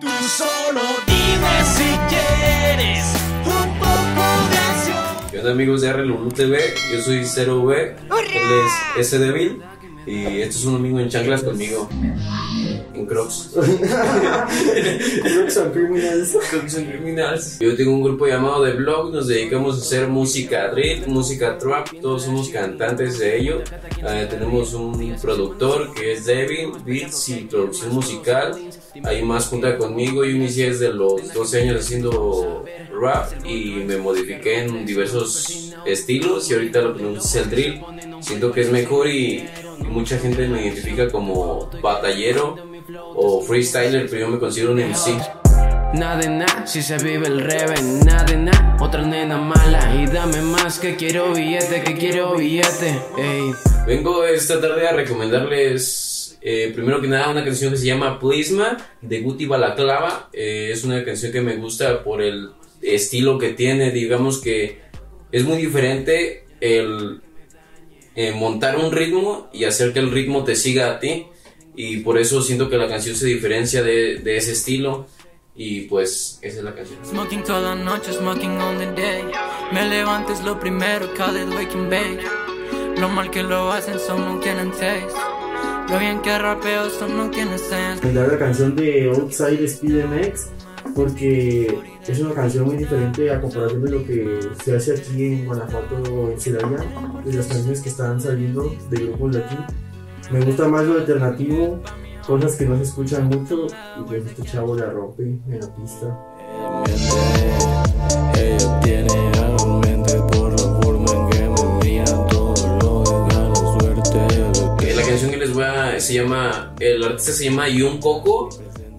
Tú solo dime si quieres un poco de acción. ¿Qué onda amigos de RLU TV? Yo soy 0V, él es S Devil y esto es un domingo en chanclas conmigo. En Crocs. Crooks and Criminals. Crocs and Criminals. Yo tengo un grupo llamado The Blog, nos dedicamos a hacer música drill, música trap, todos somos cantantes de ello. Eh, tenemos un productor que es Devil, beats y producción musical. Hay más junta conmigo, yo inicié desde los 12 años haciendo rap y me modifiqué en diversos estilos y ahorita lo que me gusta es el drill. Siento que es mejor y mucha gente me identifica como batallero o freestyler, pero yo me considero un MC. Nada de nada, si se vive el reven, nada de nada, otra nena mala y dame más que quiero billete, que quiero billete, ey. Vengo esta tarde a recomendarles, eh, primero que nada, una canción que se llama Plisma de Guti Balaclava. Eh, es una canción que me gusta por el estilo que tiene, digamos que es muy diferente el eh, montar un ritmo y hacer que el ritmo te siga a ti. Y por eso siento que la canción se diferencia de, de ese estilo. Y pues esa es la canción. Smoking toda la noche, smoking on the day. Me levanto es lo primero, call it bake. Lo mal que lo hacen, son no tienen taste. Lo bien que rapeo, son no tienen sense. Recomendar la canción de Outside Speed MX porque es una canción muy diferente a comparación de lo que se hace aquí en Guanajuato, en Celaya, de las canciones que están saliendo de grupos de aquí. Me gusta más lo alternativo, cosas que no se escuchan mucho y pues este chavo la rompe en la pista. Ella tiene algo en mente por la forma en que me la suerte. La canción que les voy a. se llama. El artista se llama Yun Coco.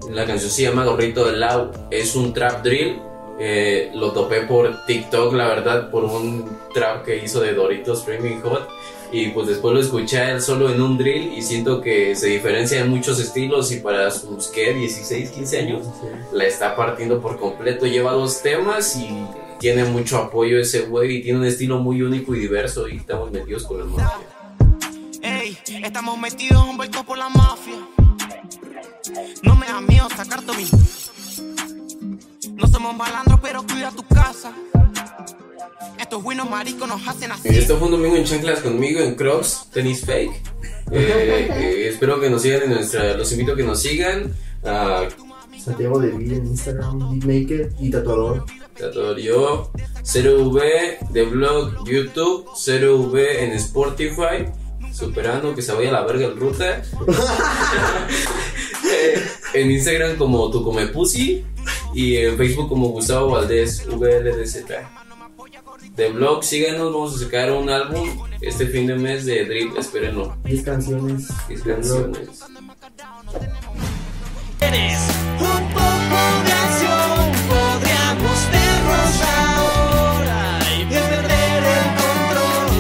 La canción se llama Gorrito de Lau. Es un trap drill. Eh, lo topé por TikTok, la verdad, por un trap que hizo de Doritos Flaming Hot. Y pues después lo escuché a él solo en un drill y siento que se diferencia en muchos estilos y para sus, ¿qué? 16, 15 años la está partiendo por completo. Lleva dos temas y tiene mucho apoyo ese güey y tiene un estilo muy único y diverso y estamos metidos con la mafia. Ey, estamos metidos envueltos por la mafia. No me da miedo sacar mi. No somos malandros, pero cuida tu casa. Estos buenos maricos nos hacen así. Esto fue un domingo en chanclas conmigo en Crocs, tenis fake. Eh, eh, espero que nos sigan en nuestra. Los invito a que nos sigan. A Santiago de Vida en Instagram, beatmaker y tatuador. Tatuador yo, 0V de blog YouTube, 0V en Spotify. Superando que se vaya a la verga el ruta. Eh, en Instagram como tu come pussy. Y en Facebook como Gustavo Valdés, VLDZ. De blog, síganos, vamos a sacar un álbum este fin de mes de Drip, espérenlo. 10 canciones. 10 canciones.